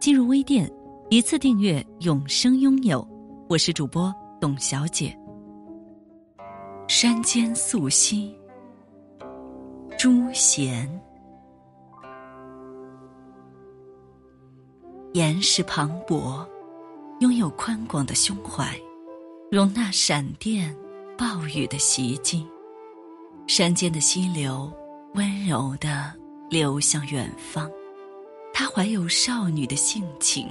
进入微店，一次订阅，永生拥有。我是主播董小姐。山间素溪，朱贤。岩石磅礴，拥有宽广的胸怀，容纳闪电、暴雨的袭击。山间的溪流，温柔的流向远方。她怀有少女的性情，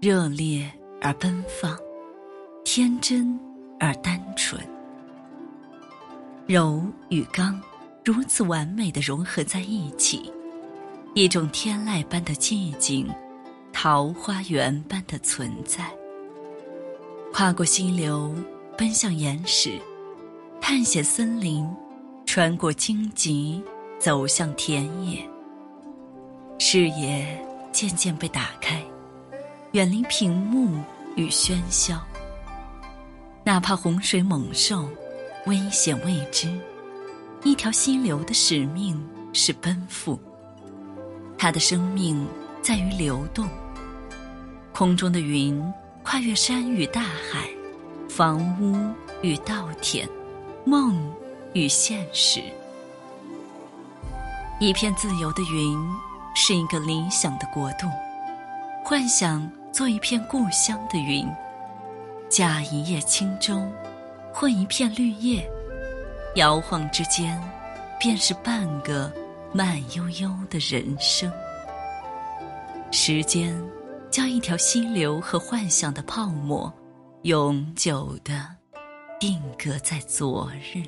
热烈而奔放，天真而单纯。柔与刚如此完美的融合在一起，一种天籁般的寂静，桃花源般的存在。跨过溪流，奔向岩石，探险森林，穿过荆棘，走向田野。视野渐渐被打开，远离屏幕与喧嚣。哪怕洪水猛兽，危险未知，一条溪流的使命是奔赴。它的生命在于流动。空中的云跨越山与大海，房屋与稻田，梦与现实。一片自由的云。是一个理想的国度，幻想做一片故乡的云，驾一叶轻舟，混一片绿叶，摇晃之间，便是半个慢悠悠的人生。时间将一条溪流和幻想的泡沫，永久的定格在昨日。